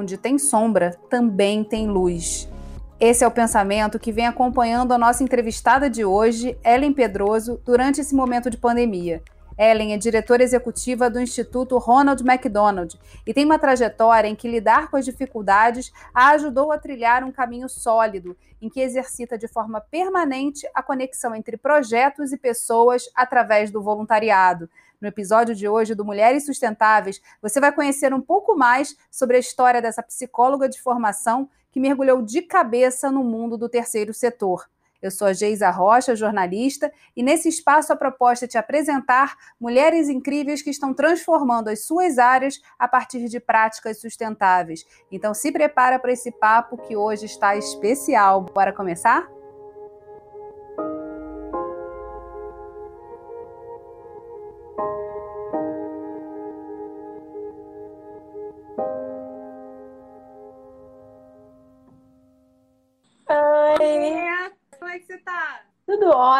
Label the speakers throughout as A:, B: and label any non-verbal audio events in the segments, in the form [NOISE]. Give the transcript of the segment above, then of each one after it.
A: onde tem sombra, também tem luz. Esse é o pensamento que vem acompanhando a nossa entrevistada de hoje, Ellen Pedroso, durante esse momento de pandemia. Ellen é diretora executiva do Instituto Ronald McDonald e tem uma trajetória em que lidar com as dificuldades a ajudou a trilhar um caminho sólido, em que exercita de forma permanente a conexão entre projetos e pessoas através do voluntariado. No episódio de hoje do Mulheres Sustentáveis, você vai conhecer um pouco mais sobre a história dessa psicóloga de formação que mergulhou de cabeça no mundo do terceiro setor. Eu sou a Geisa Rocha, jornalista, e nesse espaço a proposta é te apresentar mulheres incríveis que estão transformando as suas áreas a partir de práticas sustentáveis. Então se prepara para esse papo que hoje está especial. Bora começar?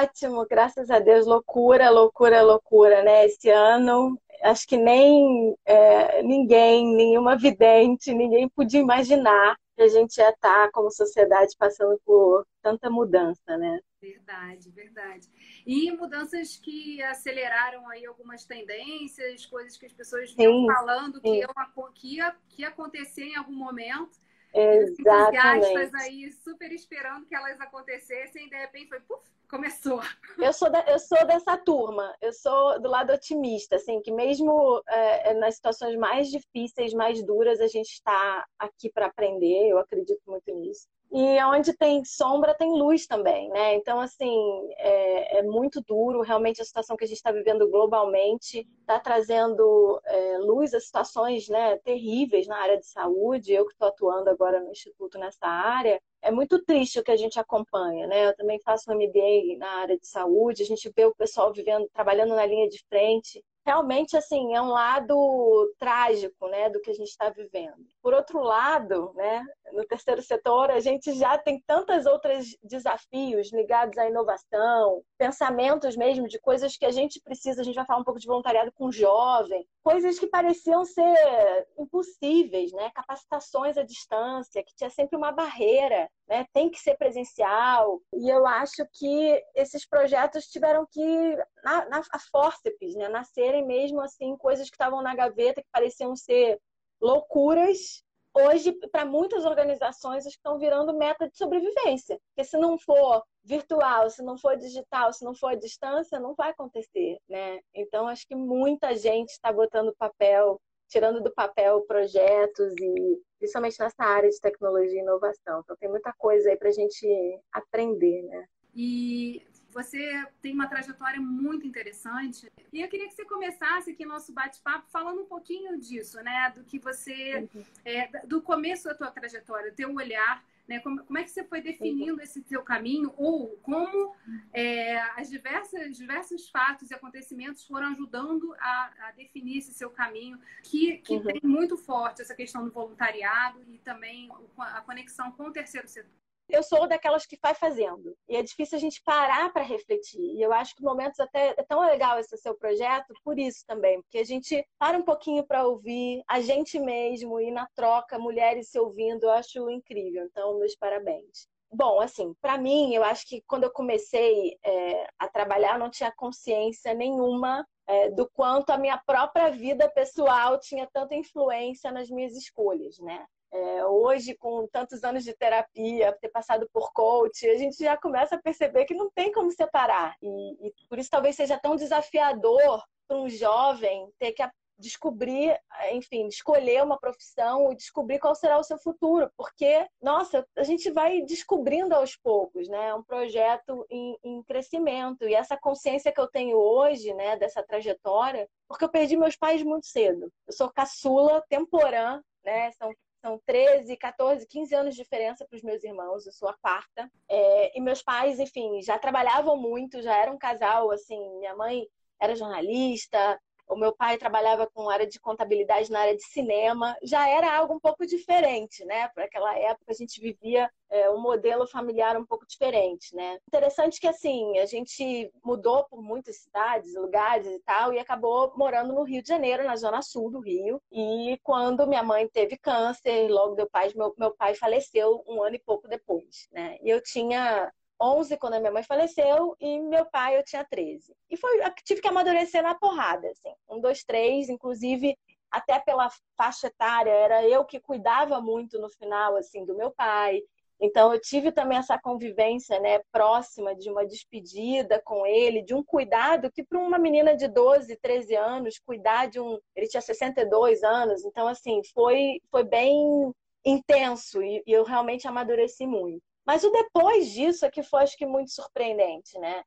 B: Ótimo, graças a Deus. Loucura, loucura, loucura, né? Esse ano, acho que nem é, ninguém, nenhuma vidente, ninguém podia imaginar que a gente ia estar, tá, como sociedade, passando por tanta mudança, né?
A: Verdade, verdade. E mudanças que aceleraram aí algumas tendências, coisas que as pessoas vinham falando que, iam, que, ia, que ia acontecer em algum momento.
B: Exatamente.
A: Entusiastas aí super esperando que elas acontecessem e de repente foi, puf, começou.
B: Eu sou, da, eu sou dessa turma, eu sou do lado otimista, assim, que mesmo é, é nas situações mais difíceis, mais duras, a gente está aqui para aprender, eu acredito muito nisso. E onde tem sombra, tem luz também, né? Então, assim, é, é muito duro. Realmente, a situação que a gente está vivendo globalmente está trazendo é, luz a situações né, terríveis na área de saúde. Eu que estou atuando agora no Instituto nessa área, é muito triste o que a gente acompanha, né? Eu também faço um MBA na área de saúde, a gente vê o pessoal vivendo, trabalhando na linha de frente. Realmente, assim, é um lado trágico, né, do que a gente está vivendo. Por outro lado, né, no terceiro setor, a gente já tem tantos outros desafios ligados à inovação, pensamentos mesmo de coisas que a gente precisa. A gente vai falar um pouco de voluntariado com jovem, coisas que pareciam ser impossíveis, né? Capacitações à distância, que tinha sempre uma barreira, né? Tem que ser presencial. E eu acho que esses projetos tiveram que, na, na a fórceps, né? Nascerem mesmo assim, coisas que estavam na gaveta, que pareciam ser loucuras, hoje, para muitas organizações, estão virando meta de sobrevivência. Porque se não for virtual, se não for digital, se não for à distância, não vai acontecer, né? Então, acho que muita gente está botando papel, tirando do papel projetos e principalmente nessa área de tecnologia e inovação. Então, tem muita coisa aí para a gente aprender, né?
A: E você tem uma trajetória muito interessante. E eu queria que você começasse aqui nosso bate-papo falando um pouquinho disso, né? Do que você. Uhum. É, do começo da tua trajetória, teu olhar. Né? Como, como é que você foi definindo uhum. esse teu caminho? Ou como é, as diversas, diversos fatos e acontecimentos foram ajudando a, a definir esse seu caminho, que, que uhum. tem muito forte essa questão do voluntariado e também a conexão com o terceiro setor
B: eu sou daquelas que vai fazendo. E é difícil a gente parar para refletir. E eu acho que momentos até é tão legal esse seu projeto por isso também, porque a gente para um pouquinho para ouvir a gente mesmo e na troca mulheres se ouvindo, eu acho incrível. Então, meus parabéns. Bom, assim, para mim, eu acho que quando eu comecei é, a trabalhar, eu não tinha consciência nenhuma é, do quanto a minha própria vida pessoal tinha tanta influência nas minhas escolhas, né? É, hoje, com tantos anos de terapia, ter passado por coach, a gente já começa a perceber que não tem como separar. E, e por isso talvez seja tão desafiador para um jovem ter que descobrir, enfim, escolher uma profissão e descobrir qual será o seu futuro, porque, nossa, a gente vai descobrindo aos poucos, né? É um projeto em, em, crescimento e essa consciência que eu tenho hoje, né, dessa trajetória, porque eu perdi meus pais muito cedo. Eu sou caçula, temporã, né? São são 13, 14, 15 anos de diferença para os meus irmãos, eu sou a quarta. É, e meus pais, enfim, já trabalhavam muito, já era um casal, assim, minha mãe era jornalista, o meu pai trabalhava com área de contabilidade na área de cinema, já era algo um pouco diferente, né? Para aquela época a gente vivia é, um modelo familiar um pouco diferente, né? Interessante que assim a gente mudou por muitas cidades, lugares e tal, e acabou morando no Rio de Janeiro, na zona sul do Rio. E quando minha mãe teve câncer, logo depois meu, meu pai faleceu um ano e pouco depois, né? E eu tinha 11 quando a minha mãe faleceu e meu pai eu tinha 13. E foi, tive que amadurecer na porrada, assim. Um, dois, três, inclusive até pela faixa etária, era eu que cuidava muito no final, assim, do meu pai. Então eu tive também essa convivência, né, próxima de uma despedida com ele, de um cuidado que para uma menina de 12, 13 anos, cuidar de um, ele tinha 62 anos, então assim, foi foi bem intenso e, e eu realmente amadureci muito. Mas o depois disso é que foi, acho que, muito surpreendente, né?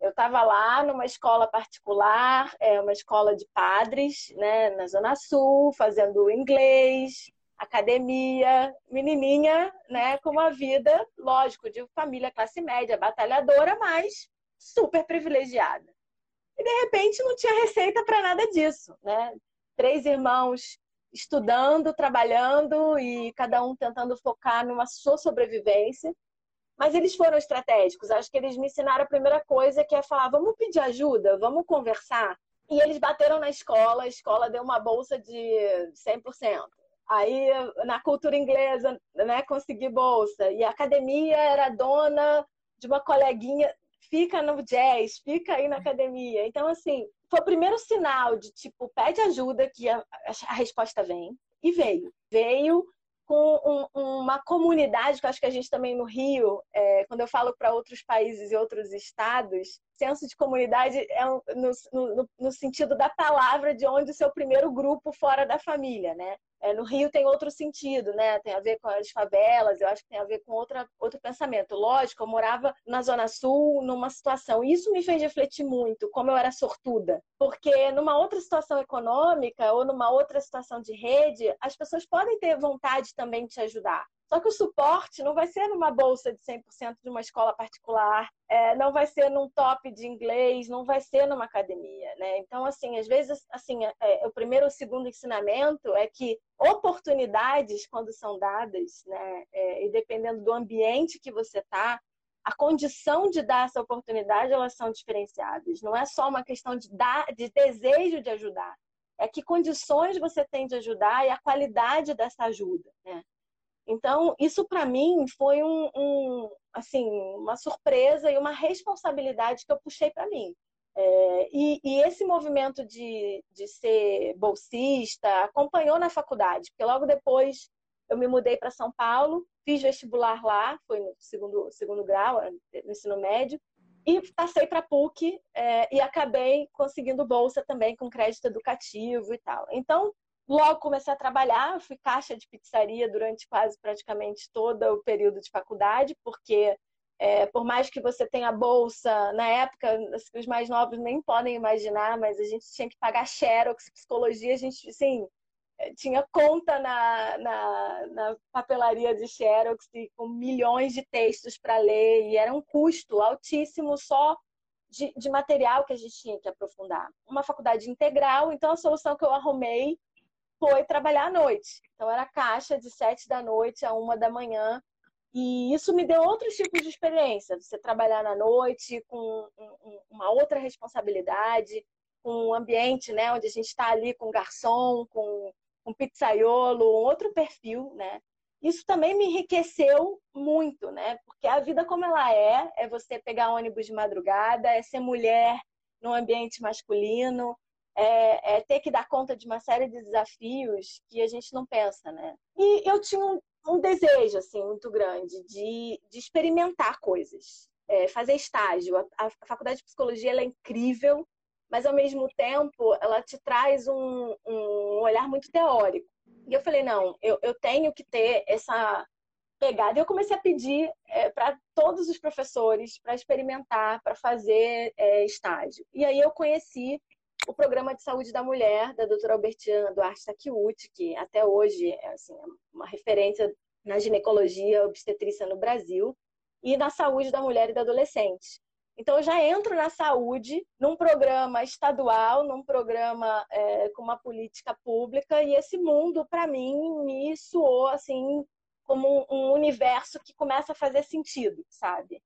B: Eu estava lá numa escola particular, é uma escola de padres, né, na Zona Sul, fazendo inglês, academia, menininha, né, com uma vida, lógico, de família classe média, batalhadora, mas super privilegiada. E de repente não tinha receita para nada disso, né? Três irmãos estudando, trabalhando e cada um tentando focar numa sua sobrevivência. Mas eles foram estratégicos. Acho que eles me ensinaram a primeira coisa, que é falar: vamos pedir ajuda, vamos conversar. E eles bateram na escola, a escola deu uma bolsa de 100%. Aí, na cultura inglesa, né, consegui bolsa. E a academia era dona de uma coleguinha, fica no jazz, fica aí na academia. Então, assim, foi o primeiro sinal de, tipo, pede ajuda, que a, a resposta vem. E veio. Veio com um, uma comunidade, que eu acho que a gente também no Rio, é, quando eu falo para outros países e outros estados, senso de comunidade é no, no, no, sentido da palavra de onde o seu primeiro grupo fora da família, né? É, no Rio tem outro sentido, né? Tem a ver com as favelas, eu acho que tem a ver com outra, outro pensamento. Lógico, eu morava na Zona Sul numa situação, isso me fez refletir muito, como eu era sortuda. Porque numa outra situação econômica ou numa outra situação de rede, as pessoas podem ter vontade também de te ajudar. Só que o suporte não vai ser numa bolsa de 100% de uma escola particular, é, não vai ser num top de inglês, não vai ser numa academia, né? Então, assim, às vezes, assim, é, é o primeiro ou segundo ensinamento é que oportunidades, quando são dadas, né, é, e dependendo do ambiente que você está, a condição de dar essa oportunidade, elas são diferenciadas. Não é só uma questão de dar, de desejo de ajudar. É que condições você tem de ajudar e a qualidade dessa ajuda, né? Então, isso para mim foi um, um, assim, uma surpresa e uma responsabilidade que eu puxei para mim. É, e, e, esse movimento de, de ser bolsista acompanhou na faculdade, porque logo depois eu me mudei para São Paulo, fiz vestibular lá, foi no segundo, segundo grau, no ensino médio, e passei para PUC é, e acabei conseguindo bolsa também com crédito educativo e tal. Então, Logo comecei a trabalhar, fui caixa de pizzaria durante quase praticamente todo o período de faculdade, porque é, por mais que você tenha bolsa, na época, os mais novos nem podem imaginar, mas a gente tinha que pagar xerox, psicologia, a gente, assim, tinha conta na, na, na papelaria de xerox com milhões de textos para ler, e era um custo altíssimo só de, de material que a gente tinha que aprofundar. Uma faculdade integral, então a solução que eu arrumei foi trabalhar à noite. Então era caixa de sete da noite a uma da manhã. E isso me deu outros tipos de experiência. Você trabalhar na noite com uma outra responsabilidade, com um ambiente né, onde a gente está ali com garçom, com um pizzaiolo, um outro perfil, né? Isso também me enriqueceu muito, né? Porque a vida como ela é, é você pegar ônibus de madrugada, é ser mulher num ambiente masculino, é, é, ter que dar conta de uma série de desafios que a gente não pensa, né? E eu tinha um, um desejo, assim, muito grande de, de experimentar coisas, é, fazer estágio. A, a, faculdade de psicologia é incrível, mas ao mesmo tempo ela te traz um, um olhar muito teórico. E eu falei, não, eu, eu tenho que ter essa pegada. Eu comecei a pedir é, para todos os professores para experimentar, para fazer é, estágio. E aí eu conheci o Programa de Saúde da Mulher, da doutora Albertina Duarte Takiuti, que até hoje é assim, é uma referência na ginecologia obstetrícia no Brasil, e na saúde da mulher e da adolescente. Então, eu já entro na saúde, num programa estadual, num programa é, com uma política pública, e esse mundo, para mim, me soou assim como um universo que começa a fazer sentido, sabe?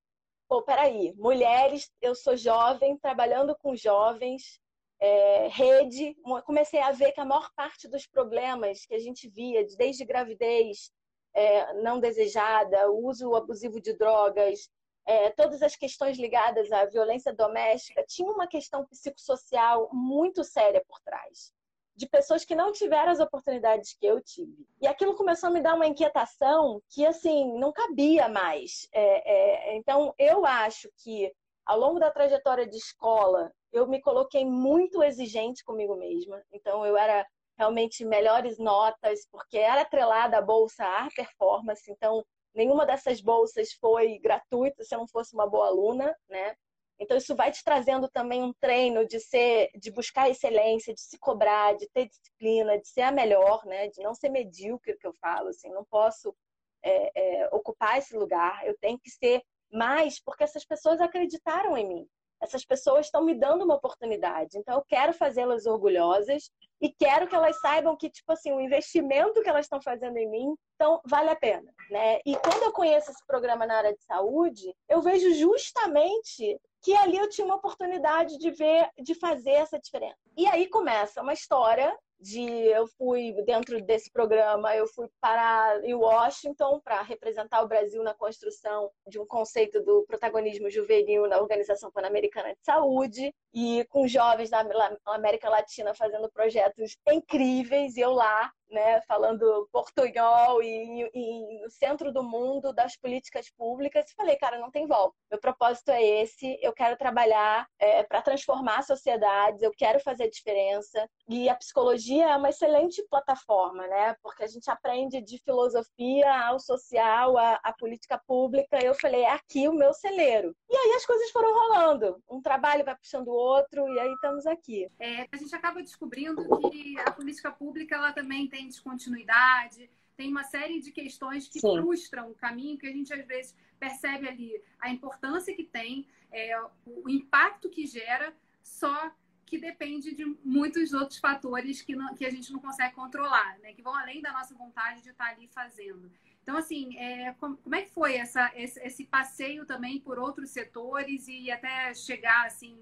B: Pô, peraí, mulheres, eu sou jovem, trabalhando com jovens, é, rede, comecei a ver que a maior parte dos problemas que a gente via, desde gravidez é, não desejada, uso abusivo de drogas, é, todas as questões ligadas à violência doméstica, tinha uma questão psicossocial muito séria por trás, de pessoas que não tiveram as oportunidades que eu tive. E aquilo começou a me dar uma inquietação que, assim, não cabia mais. É, é, então, eu acho que, ao longo da trajetória de escola, eu me coloquei muito exigente comigo mesma. Então, eu era realmente melhores notas, porque era atrelada à bolsa à performance. Então, nenhuma dessas bolsas foi gratuita se eu não fosse uma boa aluna, né? Então isso vai te trazendo também um treino de ser, de buscar excelência, de se cobrar, de ter disciplina, de ser a melhor, né? De não ser medíocre, que eu falo, assim, não posso é, é, ocupar esse lugar. Eu tenho que ser mais, porque essas pessoas acreditaram em mim. Essas pessoas estão me dando uma oportunidade. Então eu quero fazê-las orgulhosas e quero que elas saibam que, tipo assim, o investimento que elas estão fazendo em mim, então, vale a pena, né? E quando eu conheço esse programa na área de saúde, eu vejo justamente que ali eu tinha uma oportunidade de ver, de fazer essa diferença. E aí começa uma história de eu fui dentro desse programa, eu fui para Washington para representar o Brasil na construção de um conceito do protagonismo juvenil na Organização Pan-Americana de Saúde e com jovens da América Latina fazendo projetos incríveis e eu lá né, falando portunhol e, e, no centro do mundo das políticas públicas, e falei, cara, não tem volta. Meu propósito é esse, eu quero trabalhar é, para transformar sociedades, eu quero fazer diferença. E a psicologia é uma excelente plataforma, né? Porque a gente aprende de filosofia ao social, à, política pública. Eu falei, é aqui o meu celeiro. E aí as coisas foram rolando. Um trabalho vai puxando o outro, e aí estamos aqui.
A: É, a gente acaba descobrindo que a política pública ela também tem tem descontinuidade, tem uma série de questões que Sim. frustram o caminho, que a gente às vezes percebe ali a importância que tem, é, o impacto que gera, só que depende de muitos outros fatores que, não, que a gente não consegue controlar, né? que vão além da nossa vontade de estar ali fazendo. Então, assim, é, como, como, é que foi essa, esse, esse, passeio também por outros setores e até chegar assim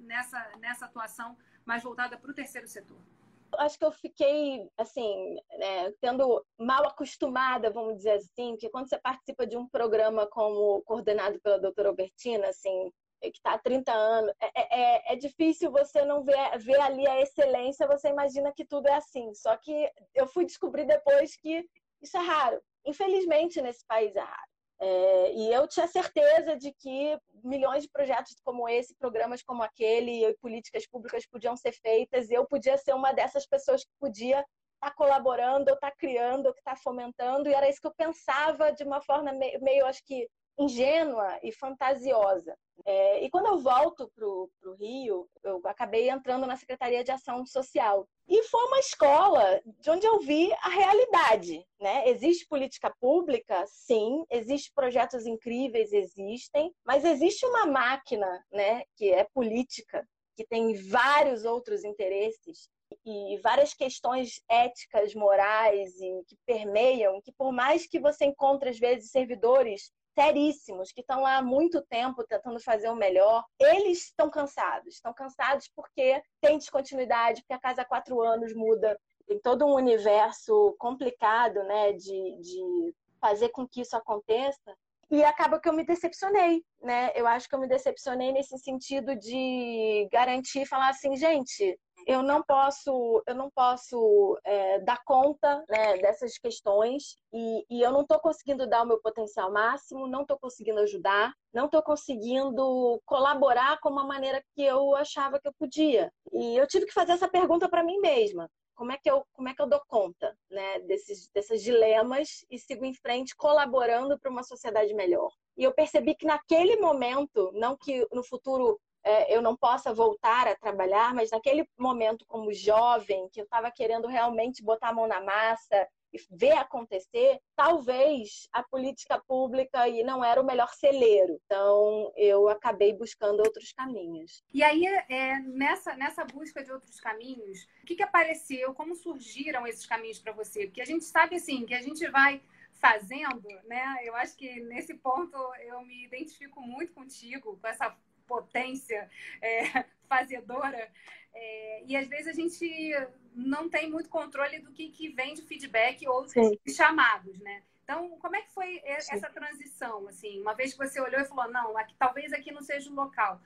A: nessa, nessa atuação mais voltada para o terceiro setor?
B: Acho que eu fiquei, assim, né, tendo mal acostumada, vamos dizer assim, porque quando você participa de um programa como coordenado pela doutora Albertina, assim, que está há 30 anos, é, é, é, é, difícil você não ver, ver ali a excelência, você imagina que tudo é assim. Só que eu fui descobrir depois que isso é raro. Infelizmente, nesse país é raro. É, e eu tinha certeza de que milhões de projetos como esse, programas como aquele, políticas públicas podiam ser feitas, e eu podia ser uma dessas pessoas que podia estar tá colaborando, ou estar tá criando, ou que está fomentando, e era isso que eu pensava de uma forma meio, meio acho que, ingênua e fantasiosa. É, e quando eu volto para o Rio, eu acabei entrando na Secretaria de Ação Social. E foi uma escola de onde eu vi a realidade. Né? Existe política pública? Sim. Existem projetos incríveis? Existem. Mas existe uma máquina né, que é política, que tem vários outros interesses e várias questões éticas, morais e que permeiam, que por mais que você encontre às vezes servidores seríssimos, que estão lá há muito tempo tentando fazer o melhor, eles estão cansados. Estão cansados porque tem descontinuidade, porque a casa há quatro anos muda. Tem todo um universo complicado né, de, de fazer com que isso aconteça. E acaba que eu me decepcionei, né? Eu acho que eu me decepcionei nesse sentido de garantir, falar assim, gente, eu não posso, eu não posso é, dar conta né, dessas questões e, e eu não estou conseguindo dar o meu potencial máximo, não estou conseguindo ajudar, não estou conseguindo colaborar com uma maneira que eu achava que eu podia. E eu tive que fazer essa pergunta para mim mesma. Como é, que eu, como é que eu dou conta né, desses, desses dilemas e sigo em frente colaborando para uma sociedade melhor? E eu percebi que naquele momento, não que no futuro eu não possa voltar a trabalhar, mas naquele momento como jovem, que eu estava querendo realmente botar a mão na massa e ver acontecer, talvez a política pública aí não era o melhor celeiro. Então, eu acabei buscando outros caminhos.
A: E aí, é, nessa, nessa busca de outros caminhos, o que, que apareceu? Como surgiram esses caminhos para você? Porque a gente sabe, assim, que a gente vai fazendo, né? Eu acho que nesse ponto eu me identifico muito contigo, com essa potência é, [LAUGHS] fazedora. É, e às vezes a gente não tem muito controle do que, que vem de feedback ou de chamados, né? Então, como é que foi essa Sim. transição? Assim, uma vez que você olhou e falou, não, aqui, talvez aqui não seja o local.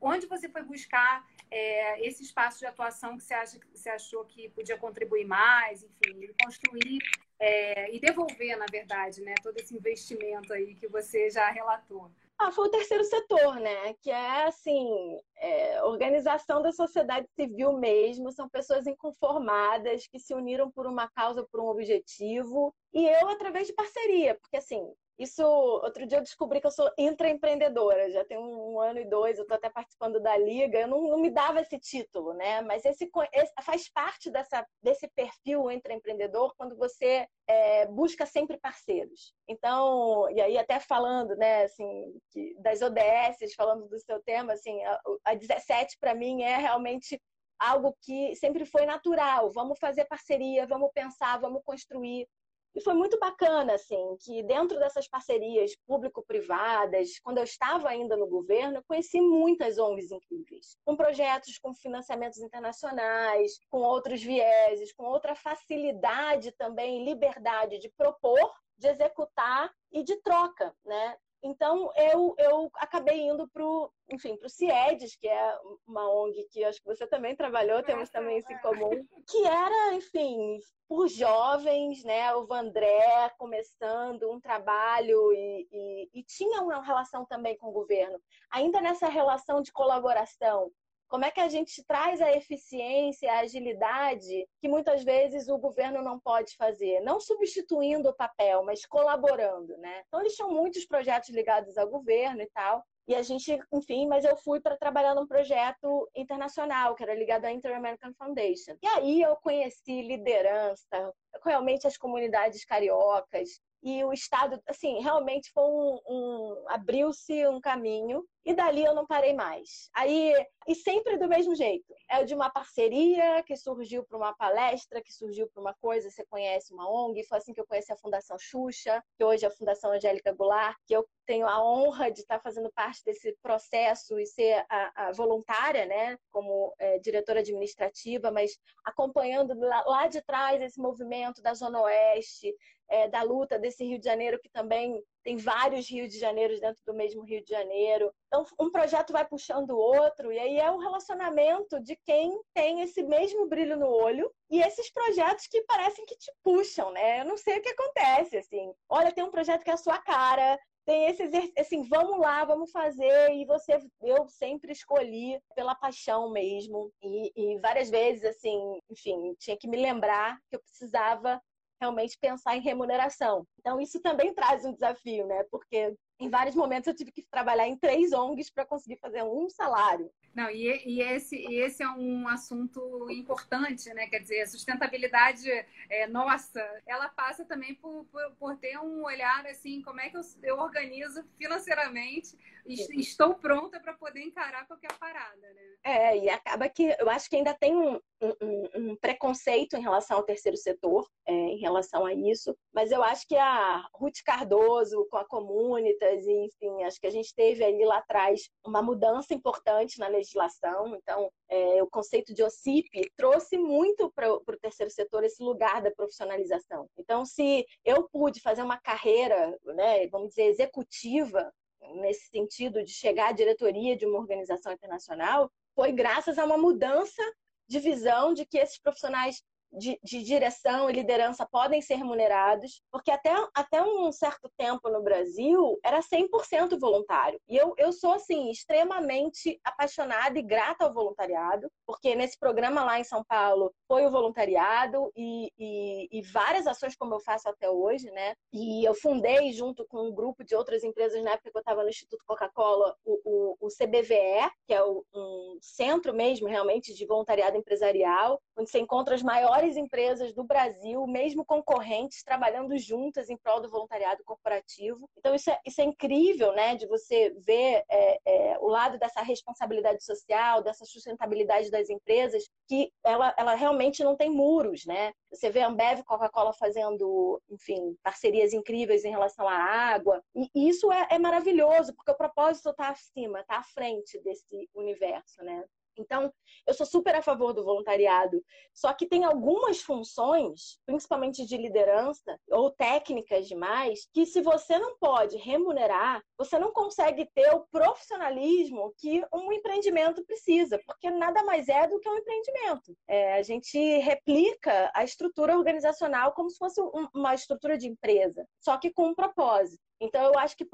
A: Onde você foi buscar é, esse espaço de atuação que você, acha, que você achou que podia contribuir mais, enfim, construir é, e devolver, na verdade, né, todo esse investimento aí que você já relatou?
B: Ah, foi o terceiro setor, né? Que é assim, é, organização da sociedade civil mesmo, são pessoas inconformadas que se uniram por uma causa, por um objetivo, e eu através de parceria, porque assim, isso, outro dia eu descobri que eu sou intraempreendedora, já tem um, ano e dois, eu estou até participando da liga, eu não, não, me dava esse título, né? Mas esse, esse faz parte dessa, desse perfil intraempreendedor quando você é, busca sempre parceiros. Então, e aí até falando, né, assim, das ODS, falando do seu tema, assim, a, a 17 para mim é realmente algo que sempre foi natural. Vamos fazer parceria, vamos pensar, vamos construir. E foi muito bacana, assim, que dentro dessas parcerias público-privadas, quando eu estava ainda no governo, eu conheci muitas ONGs incríveis, com projetos com financiamentos internacionais, com outros vieses, com outra facilidade também, liberdade de propor, de executar e de troca, né? Então, eu, eu acabei indo para o enfim, para o CIEDES, que é uma ONG que acho que você também trabalhou, temos também isso em comum, que era, enfim, por jovens, né? O Vandré começando um trabalho e, e, e tinha uma relação também com o governo. Ainda nessa relação de colaboração, como é que a gente traz a eficiência, a agilidade que muitas vezes o governo não pode fazer? Não substituindo o papel, mas colaborando, né? Então, eles tinham muitos projetos ligados ao governo e tal. E a gente, enfim, mas eu fui para trabalhar num projeto internacional, que era ligado à Inter-American Foundation. E aí eu conheci liderança, realmente as comunidades cariocas, e o Estado, assim, realmente foi um, um abriu-se um caminho e dali eu não parei mais. Aí, e sempre do mesmo jeito. É de uma parceria que surgiu para uma palestra, que surgiu para uma coisa, você conhece uma ONG, foi assim que eu conheci a Fundação Xuxa, que hoje é a Fundação Angélica Goulart, que eu tenho a honra de estar fazendo parte desse processo e ser a, a voluntária, né, como é, diretora administrativa, mas acompanhando lá, lá de trás esse movimento da Zona Oeste, é, da luta desse Rio de Janeiro, que também tem vários Rios de Janeiro dentro do mesmo Rio de Janeiro. Então, um projeto vai puxando o outro, e aí é um relacionamento de quem tem esse mesmo brilho no olho e esses projetos que parecem que te puxam, né? Eu não sei o que acontece, assim. Olha, tem um projeto que é a sua cara, tem esse assim, vamos lá, vamos fazer, e você, eu sempre escolhi pela paixão mesmo, e, e várias vezes, assim, enfim, tinha que me lembrar que eu precisava realmente pensar em remuneração. Então, isso também traz um desafio, né? Porque em vários momentos eu tive que trabalhar em três ONGs para conseguir fazer um salário.
A: Não, e, e, esse, e esse é um assunto importante, né? Quer dizer, a sustentabilidade é, nossa, ela passa também por, por, por, ter um olhar assim, como é que eu, eu organizo financeiramente e estou pronta para poder encarar qualquer parada, né?
B: É, e acaba que eu acho que ainda tem um, um, um preconceito em relação ao terceiro setor, é, em relação a isso, mas eu acho que a Ruth Cardoso com a Comunitas, enfim, acho que a gente teve ali lá atrás uma mudança importante na legislação legislação. Então, é, o conceito de OCIP trouxe muito para o terceiro setor esse lugar da profissionalização. Então, se eu pude fazer uma carreira, né, vamos dizer, executiva, nesse sentido de chegar à diretoria de uma organização internacional, foi graças a uma mudança de visão de que esses profissionais de, de, direção e liderança podem ser remunerados, porque até, até um certo tempo no Brasil era 100% voluntário. E eu, eu sou, assim, extremamente apaixonada e grata ao voluntariado, porque nesse programa lá em São Paulo foi o voluntariado e, e, e várias ações como eu faço até hoje, né? E eu fundei, junto com um grupo de outras empresas, na época que eu estava no Instituto Coca-Cola, o, o, o, CBVE, que é o, um centro mesmo, realmente, de voluntariado empresarial, onde você encontra as maiores maiores empresas do Brasil, mesmo concorrentes, trabalhando juntas em prol do voluntariado corporativo. Então, isso é, isso é incrível, né? De você ver é, é, o lado dessa responsabilidade social, dessa sustentabilidade das empresas, que ela, ela realmente não tem muros, né? Você vê a Ambev e Coca-Cola fazendo, enfim, parcerias incríveis em relação à água. E isso é, é maravilhoso, porque o propósito está acima, está à frente desse universo, né? Então, eu sou super a favor do voluntariado. Só que tem algumas funções, principalmente de liderança ou técnicas demais, que se você não pode remunerar, você não consegue ter o profissionalismo que um empreendimento precisa, porque nada mais é do que um empreendimento. É, a gente replica a estrutura organizacional como se fosse uma estrutura de empresa, só que com um propósito. Então, eu acho que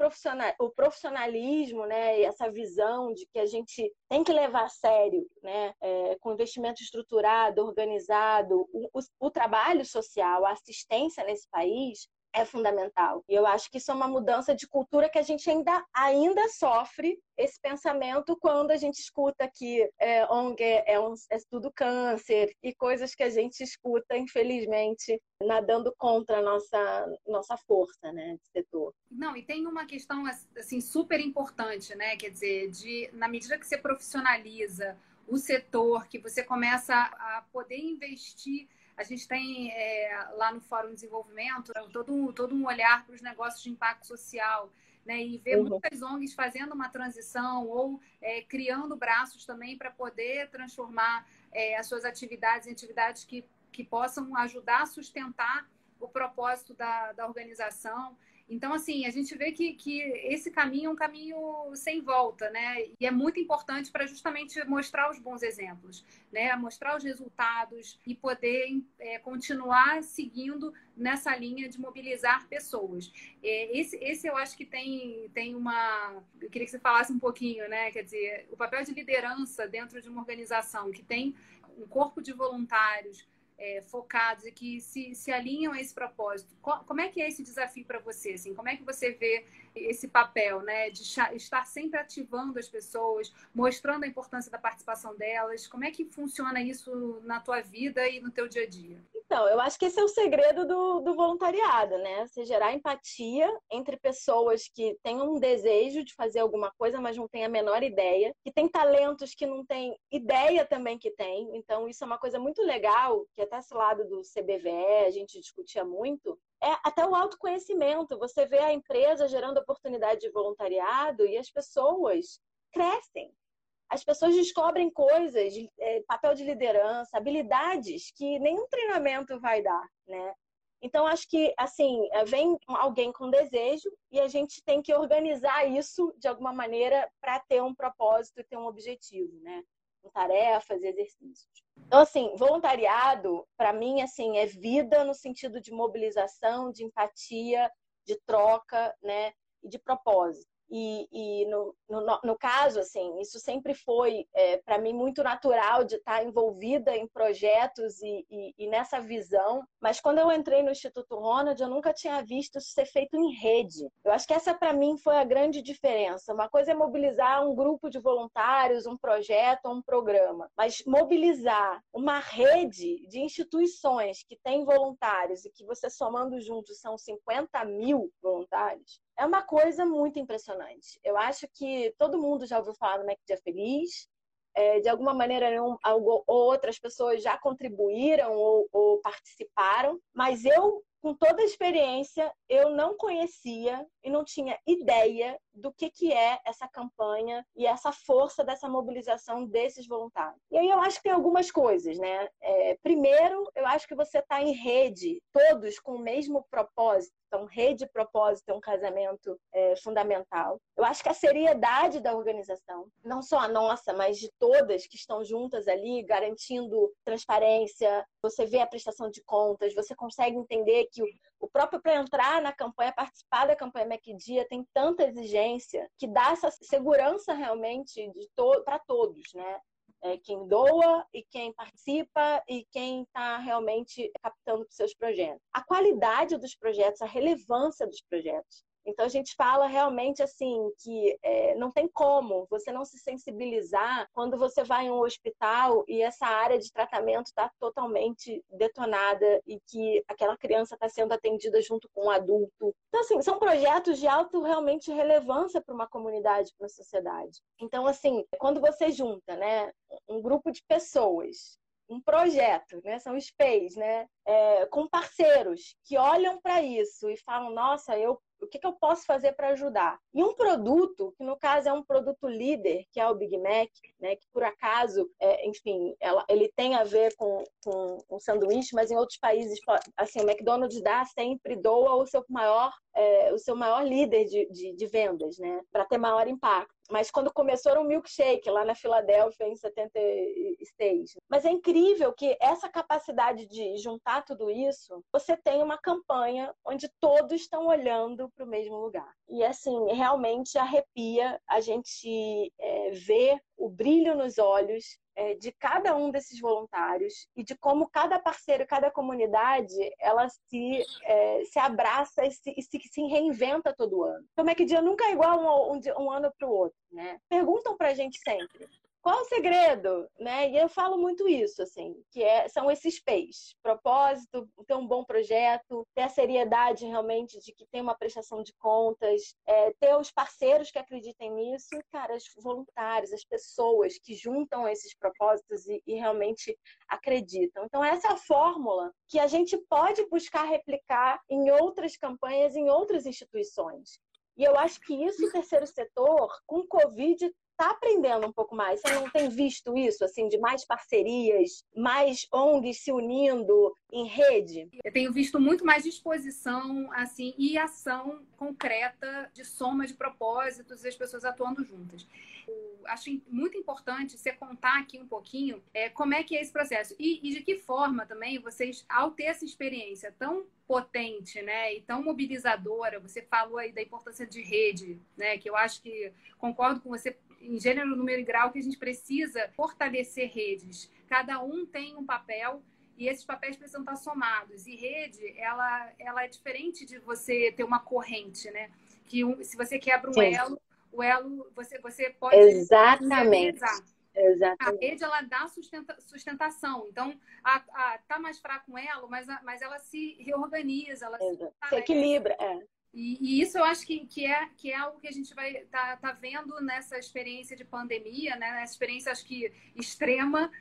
B: o profissionalismo, né, essa visão de que a gente tem que levar a sério, né, é, com investimento estruturado, organizado, o, o, o trabalho social, a assistência nesse país, é fundamental. E eu acho que isso é uma mudança de cultura que a gente ainda, ainda sofre esse pensamento quando a gente escuta que é, ONG é, um, é tudo câncer e coisas que a gente escuta, infelizmente, nadando contra a nossa, nossa força, né, de setor.
A: Não, e tem uma questão, assim, super importante, né, quer dizer, de, na medida que você profissionaliza o setor, que você começa a poder investir a gente tem é, lá no Fórum de Desenvolvimento né, todo, todo um olhar para os negócios de impacto social. Né, e ver uhum. muitas ONGs fazendo uma transição ou é, criando braços também para poder transformar é, as suas atividades em atividades que, que possam ajudar a sustentar o propósito da, da organização. Então, assim, a gente vê que, que esse caminho é um caminho sem volta, né? E é muito importante para justamente mostrar os bons exemplos, né? Mostrar os resultados e poder é, continuar seguindo nessa linha de mobilizar pessoas. É, esse, esse eu acho que tem, tem uma. Eu queria que você falasse um pouquinho, né? Quer dizer, o papel de liderança dentro de uma organização que tem um corpo de voluntários é, focados e que se, se alinham a esse propósito. Como é que é esse desafio para você? Assim? Como é que você vê esse papel né, de estar sempre ativando as pessoas, mostrando a importância da participação delas? Como é que funciona isso na tua vida e no teu dia a dia?
B: Então, eu acho que esse é o segredo do, do voluntariado, né? Você gerar empatia entre pessoas que têm um desejo de fazer alguma coisa, mas não têm a menor ideia, que têm talentos que não têm ideia também que têm. Então, isso é uma coisa muito legal, que até esse lado do CBVE a gente discutia muito, é até o autoconhecimento. Você vê a empresa gerando oportunidade de voluntariado e as pessoas crescem as pessoas descobrem coisas, é, papel de liderança, habilidades que nenhum treinamento vai dar, né? Então, acho que, assim, é, vem alguém com desejo e a gente tem que organizar isso de alguma maneira para ter um propósito e ter um objetivo, né? Com tarefas e exercícios. Então, assim, voluntariado, para mim, assim, é vida no sentido de mobilização, de empatia, de troca, né? E de propósito. E, e no, no, no, caso, assim, isso sempre foi, é, para mim, muito natural de estar envolvida em projetos e, e, e, nessa visão. Mas quando eu entrei no Instituto Ronald, eu nunca tinha visto isso ser feito em rede. Eu acho que essa, para mim, foi a grande diferença. Uma coisa é mobilizar um grupo de voluntários, um projeto, um programa. Mas mobilizar uma rede de instituições que tem voluntários e que você somando juntos são 50 mil voluntários, é uma coisa muito impressionante. Eu acho que todo mundo já ouviu falar no Mac Dia Feliz. É, de alguma maneira um, ou outras pessoas já contribuíram ou, ou participaram, mas eu com toda a experiência, eu não conhecia e não tinha ideia do que, que é essa campanha e essa força dessa mobilização desses voluntários. E aí eu acho que tem algumas coisas, né? É, primeiro, eu acho que você está em rede, todos com o mesmo propósito. Então, rede propósito é um casamento é, fundamental. Eu acho que a seriedade da organização, não só a nossa, mas de todas que estão juntas ali, garantindo transparência, você vê a prestação de contas, você consegue entender que o próprio para entrar na campanha, participar da campanha MacDia tem tanta exigência que dá essa segurança realmente to para todos, né? É, quem doa e quem participa e quem está realmente captando para seus projetos. A qualidade dos projetos, a relevância dos projetos. Então a gente fala realmente assim que é, não tem como você não se sensibilizar quando você vai em um hospital e essa área de tratamento está totalmente detonada e que aquela criança está sendo atendida junto com um adulto. Então assim são projetos de alto realmente relevância para uma comunidade, para uma sociedade. Então assim quando você junta, né, um grupo de pessoas um projeto, né? São SPAs, né? É, com parceiros que olham para isso e falam: nossa, eu o que, que eu posso fazer para ajudar? E um produto, que no caso é um produto líder, que é o Big Mac, né, que por acaso, é, enfim, ela, ele tem a ver com, com o sanduíche, mas em outros países, assim, o McDonald's dá sempre, doa o seu maior, é, o seu maior líder de, de, de vendas, né, para ter maior impacto. Mas quando começou era um milkshake lá na Filadélfia em 76. Mas é incrível que essa capacidade de juntar tudo isso, você tem uma campanha onde todos estão olhando para o mesmo lugar. E assim, realmente arrepia a gente é, ver o brilho nos olhos é, de cada um desses voluntários e de como cada parceiro, cada comunidade, ela se, é, se abraça e se, e se, se, reinventa todo ano. Como é que dia nunca é igual um, um, um ano para o outro, né? Perguntam para a gente sempre qual o segredo, né? E eu falo muito isso, assim, que é, são esses P's. Propósito, ter um bom projeto, ter a seriedade realmente de que tem uma prestação de contas, é, ter os parceiros que acreditem nisso e, cara, os voluntários, as pessoas que juntam esses propósitos e, e realmente acreditam. Então, essa é a fórmula que a gente pode buscar replicar em outras campanhas, em outras instituições. E eu acho que isso, o terceiro setor, com Covid, está aprendendo um pouco mais. Você não tem visto isso, assim, de mais parcerias, mais ONGs se unindo em rede?
A: Eu tenho visto muito mais disposição, assim, e ação concreta de soma de propósitos e as pessoas atuando juntas. Eu acho muito importante você contar aqui um pouquinho é, como é que é esse processo e, e de que forma também vocês, ao ter essa experiência tão potente, né, e tão mobilizadora. Você falou aí da importância de rede, né, que eu acho que concordo com você em gênero, número e grau que a gente precisa fortalecer redes. Cada um tem um papel e esses papéis precisam estar somados. E rede, ela, ela é diferente de você ter uma corrente, né? Que um, se você quebra um Sim. elo, o elo você, você pode
B: exatamente. Exatamente.
A: A rede ela dá sustenta, sustentação. Então, a, a, tá mais fraco um elo, mas, a, mas ela se reorganiza, ela
B: se, se equilibra. É.
A: E, e, isso eu acho que, que, é, que é algo que a gente vai tá, tá vendo nessa experiência de pandemia, né? Nessa experiência, acho que extrema,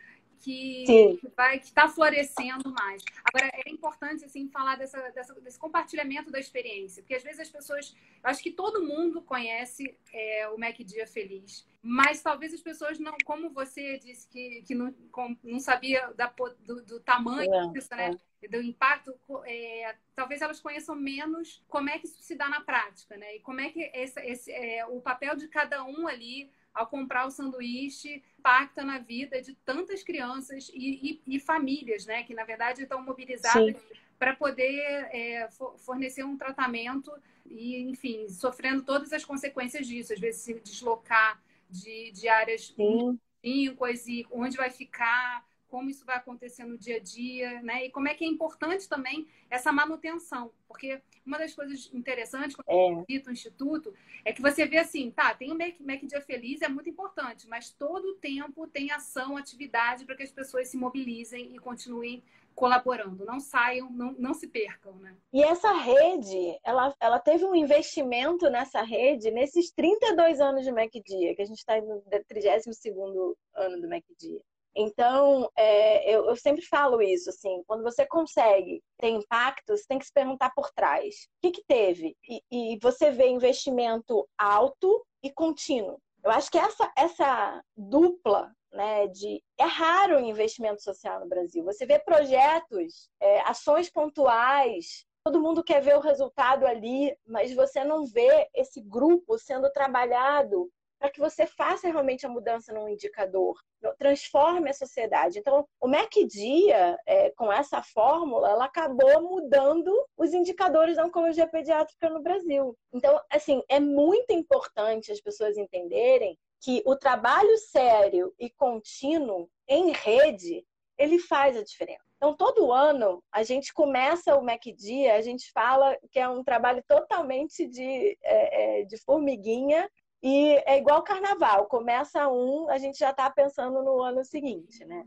A: que, que vai que está florescendo mais. Agora é importante assim falar dessa, dessa, desse compartilhamento da experiência, porque às vezes as pessoas, acho que todo mundo conhece é, o Mac Dia Feliz, mas talvez as pessoas não, como você disse que, que não, com, não sabia da, do, do tamanho é, disso, né? É. Do impacto, é, talvez elas conheçam menos como é que isso se dá na prática, né? E como é que esse, esse é, o papel de cada um ali ao comprar o sanduíche impacta na vida de tantas crianças e, e, e famílias, né? Que na verdade estão mobilizadas para poder é, fornecer um tratamento e, enfim, sofrendo todas as consequências disso. Às vezes se deslocar de, de áreas longínquas e onde vai ficar, como isso vai acontecer no dia a dia, né? E como é que é importante também essa manutenção, porque uma das coisas interessantes quando é. você visita o instituto é que você vê assim, tá, tem o Mac, Mac Dia Feliz, é muito importante, mas todo o tempo tem ação, atividade para que as pessoas se mobilizem e continuem colaborando, não saiam, não, não se percam, né?
B: E essa rede, ela, ela teve um investimento nessa rede nesses 32 anos de MacDia, que a gente está no 32º ano do MacDia. Então, é, eu, eu, sempre falo isso, assim, quando você consegue ter impacto, você tem que se perguntar por trás. O que, que teve? E, e você vê investimento alto e contínuo. Eu acho que essa, essa dupla né, de é raro o investimento social no Brasil. Você vê projetos, é, ações pontuais, todo mundo quer ver o resultado ali, mas você não vê esse grupo sendo trabalhado para que você faça realmente a mudança num indicador, transforme a sociedade. Então, o MacDia, é, com essa fórmula, ela acabou mudando os indicadores da oncologia pediátrica no Brasil. Então, assim, é muito importante as pessoas entenderem que o trabalho sério e contínuo em rede ele faz a diferença. Então, todo ano, a gente começa o MacDia, a gente fala que é um trabalho totalmente de, é, é, de formiguinha, e é igual carnaval, começa um, a gente já está pensando no ano seguinte, né?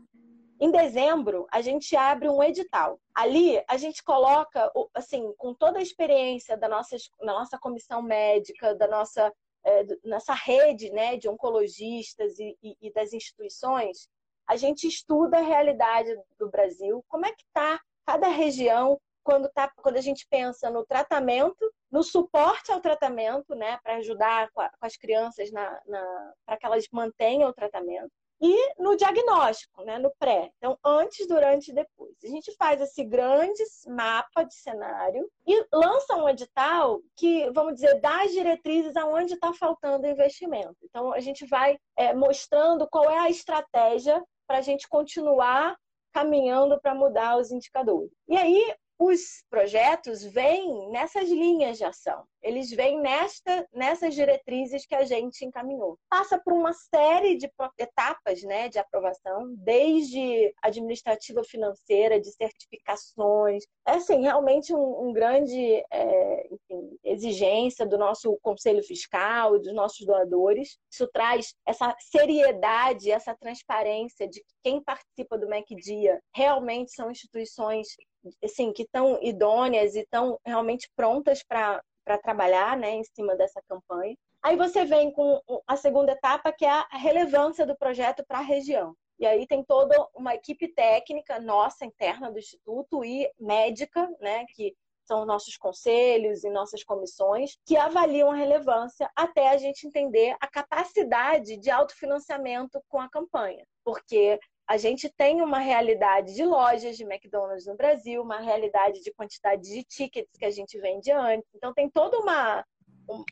B: Em dezembro, a gente abre um edital. Ali, a gente coloca, assim, com toda a experiência da nossa, da nossa comissão médica, da nossa, é, nossa rede né, de oncologistas e, e, e das instituições, a gente estuda a realidade do Brasil, como é que está cada região quando, tá, quando a gente pensa no tratamento, no suporte ao tratamento, né, para ajudar com, a, com, as crianças na, na para que elas mantenham o tratamento, e no diagnóstico, né, no pré. Então, antes, durante e depois. A gente faz esse grande mapa de cenário e lança um edital que, vamos dizer, dá as diretrizes aonde está faltando investimento. Então, a gente vai é, mostrando qual é a estratégia para a gente continuar caminhando para mudar os indicadores. E aí, os projetos vêm nessas linhas de ação, eles vêm nesta, nessas diretrizes que a gente encaminhou. Passa por uma série de etapas né, de aprovação, desde administrativa financeira, de certificações. É assim, realmente um, um grande é, enfim, exigência do nosso conselho fiscal dos nossos doadores. Isso traz essa seriedade, essa transparência de que quem participa do MEC Dia realmente são instituições assim, que estão idôneas e estão realmente prontas para trabalhar né, em cima dessa campanha. Aí você vem com a segunda etapa, que é a relevância do projeto para a região. E aí tem toda uma equipe técnica nossa interna do Instituto e médica, né, que são nossos conselhos e nossas comissões, que avaliam a relevância até a gente entender a capacidade de autofinanciamento com a campanha. Porque a gente tem uma realidade de lojas de McDonald's no Brasil, uma realidade de quantidade de tickets que a gente vende antes. Então, tem toda uma,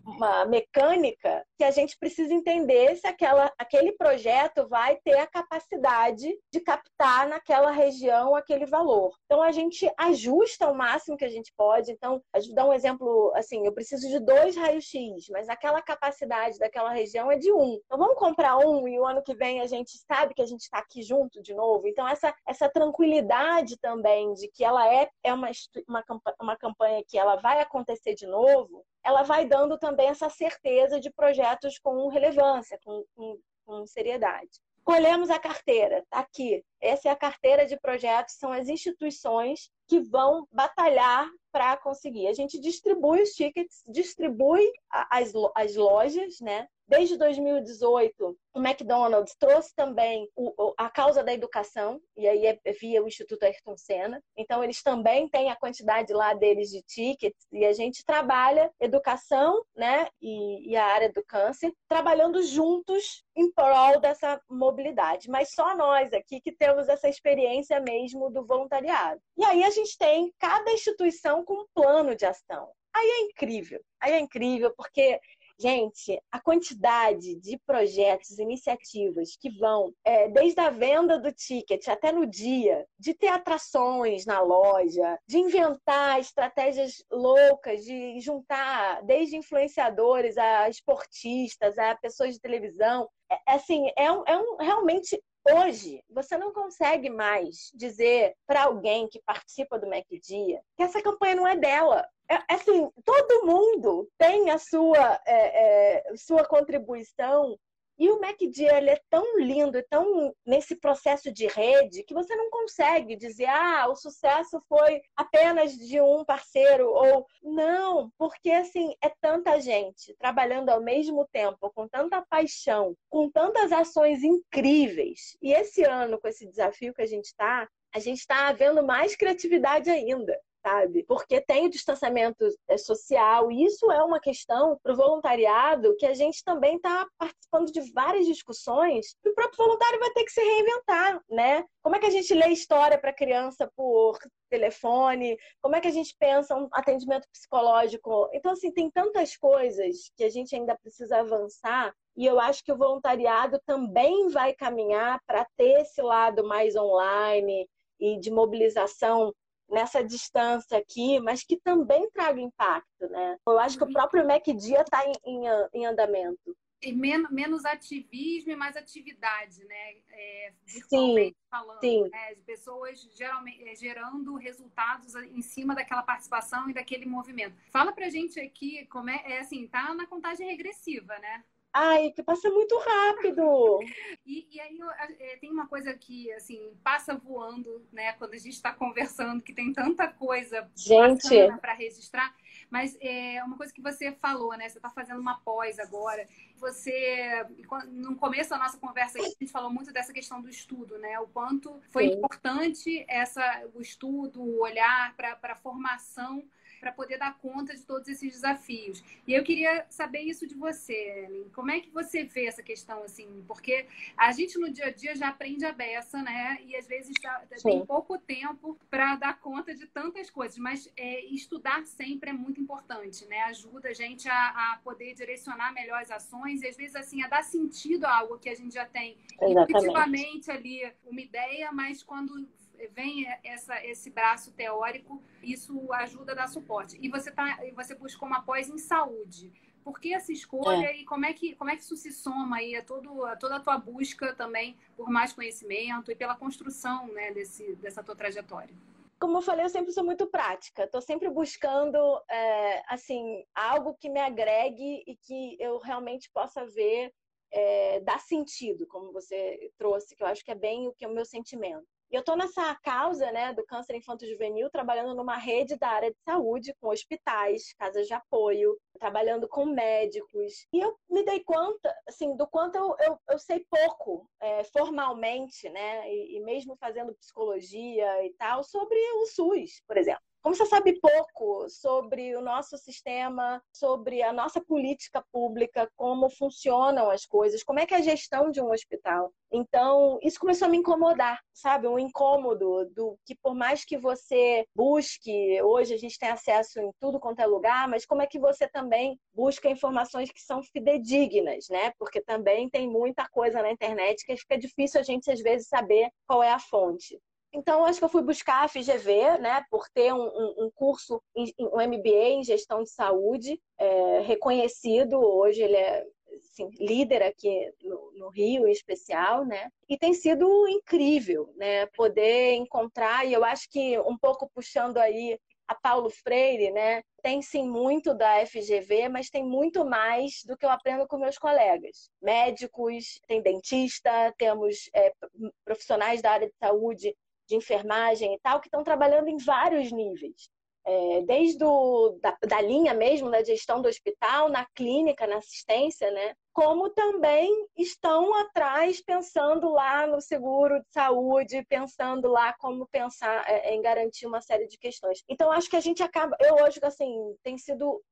B: uma mecânica que a gente precisa entender se aquela, aquele projeto vai ter a capacidade de captar naquela região aquele valor. Então a gente ajusta o máximo que a gente pode. Então, dar um exemplo assim, eu preciso de dois raios-x, mas aquela capacidade daquela região é de um. Então vamos comprar um e o ano que vem a gente sabe que a gente está aqui junto de novo. Então essa, essa tranquilidade também de que ela é, é uma, uma, uma campanha que ela vai acontecer de novo, ela vai dando também essa certeza de projetos com relevância, com, com, com seriedade. Colhemos a carteira, está aqui. Essa é a carteira de projetos, são as instituições que vão batalhar para conseguir. A gente distribui os tickets, distribui as, as lojas, né? Desde 2018, o McDonald's trouxe também o, a causa da educação, e aí é via o Instituto Ayrton Senna. Então, eles também têm a quantidade lá deles de tickets, e a gente trabalha educação né, e, e a área do câncer, trabalhando juntos em prol dessa mobilidade. Mas só nós aqui que temos essa experiência mesmo do voluntariado. E aí a gente tem cada instituição com um plano de ação. Aí é incrível. Aí é incrível porque Gente, a quantidade de projetos, iniciativas que vão é, desde a venda do ticket até no dia, de ter atrações na loja, de inventar estratégias loucas, de juntar desde influenciadores a esportistas, a pessoas de televisão. É, é assim, é, um, é um realmente Hoje, você não consegue mais dizer para alguém que participa do Mac Dia que essa campanha não é dela. É, assim, todo mundo tem a sua, é, é, sua contribuição e o MacD ele é tão lindo, tão nesse processo de rede, que você não consegue dizer, ah, o sucesso foi apenas de um parceiro, ou não, porque assim, é tanta gente trabalhando ao mesmo tempo, com tanta paixão, com tantas ações incríveis. E esse ano, com esse desafio que a gente está, a gente está vendo mais criatividade ainda sabe? Porque tem o distanciamento é, social, e isso é uma questão para o voluntariado que a gente também está participando de várias discussões e o próprio voluntário vai ter que se reinventar, né? Como é que a gente lê história para criança por telefone? Como é que a gente pensa um atendimento psicológico? Então, assim, tem tantas coisas que a gente ainda precisa avançar e eu acho que o voluntariado também vai caminhar para ter esse lado mais online e de mobilização nessa distância aqui, mas que também traga impacto, né? Eu acho que o próprio MacDia está em, em, em, andamento.
A: menos, menos ativismo e mais atividade, né? É, sim, falando, sim. Né? pessoas geralmente é, gerando resultados em cima daquela participação e daquele movimento. Fala pra gente aqui como é, é assim, tá na contagem regressiva, né?
B: Ai, que passa muito rápido.
A: e, e, aí é, tem uma coisa que, assim, passa voando, né? Quando a gente está conversando, que tem tanta coisa para registrar. Mas é uma coisa que você falou, né? Você está fazendo uma pós agora. Você, no começo da nossa conversa, a gente falou muito dessa questão do estudo, né? O quanto foi Sim. importante essa, o estudo, o olhar para a formação para poder dar conta de todos esses desafios. E eu queria saber isso de você, Ellen. Como é que você vê essa questão assim? Porque a gente no dia a dia já aprende a beça, né? E às vezes tem pouco tempo para dar conta de tantas coisas, mas é, estudar sempre é muito importante, né? Ajuda a gente a, a, poder direcionar melhor as ações e às vezes assim a dar sentido a algo que a gente já tem efetivamente ali uma ideia, mas quando vem essa, esse braço teórico, isso ajuda a dar suporte. E você, tá, você buscou uma pós em saúde. Por que essa escolha é. e como é, que, como é que isso se soma aí a, todo, a toda a tua busca também por mais conhecimento e pela construção né, desse, dessa tua trajetória?
B: Como eu falei, eu sempre sou muito prática. Estou sempre buscando é, assim algo que me agregue e que eu realmente possa ver é, dar sentido, como você trouxe, que eu acho que é bem o que é o meu sentimento. E eu estou nessa causa né, do câncer infanto-juvenil, trabalhando numa rede da área de saúde, com hospitais, casas de apoio, trabalhando com médicos. E eu me dei conta, assim, do quanto eu, eu, eu sei pouco é, formalmente, né, e, e mesmo fazendo psicologia e tal, sobre o SUS, por exemplo. Como você sabe pouco sobre o nosso sistema, sobre a nossa política pública, como funcionam as coisas, como é que é a gestão de um hospital. Então, isso começou a me incomodar, sabe? Um incômodo do que por mais que você busque, hoje a gente tem acesso em tudo quanto é lugar, mas como é que você também busca informações que são fidedignas, né? Porque também tem muita coisa na internet que fica difícil a gente às vezes saber qual é a fonte. Então, acho que eu fui buscar a FGV, né, por ter um, um, curso, um MBA em gestão de saúde, é, reconhecido. Hoje ele é assim, líder aqui no, no, Rio, em especial, né? E tem sido incrível, né? Poder encontrar, e eu acho que um pouco puxando aí a Paulo Freire, né? Tem sim muito da FGV, mas tem muito mais do que eu aprendo com meus colegas. Médicos, tem dentista, temos é, profissionais da área de saúde de enfermagem e tal, que estão trabalhando em vários níveis. É, desde o, da, da, linha mesmo da gestão do hospital, na clínica, na assistência, né? Como também estão atrás pensando lá no seguro de saúde, pensando lá como pensar é, em garantir uma série de questões. Então acho que a gente acaba, eu hoje assim tem sido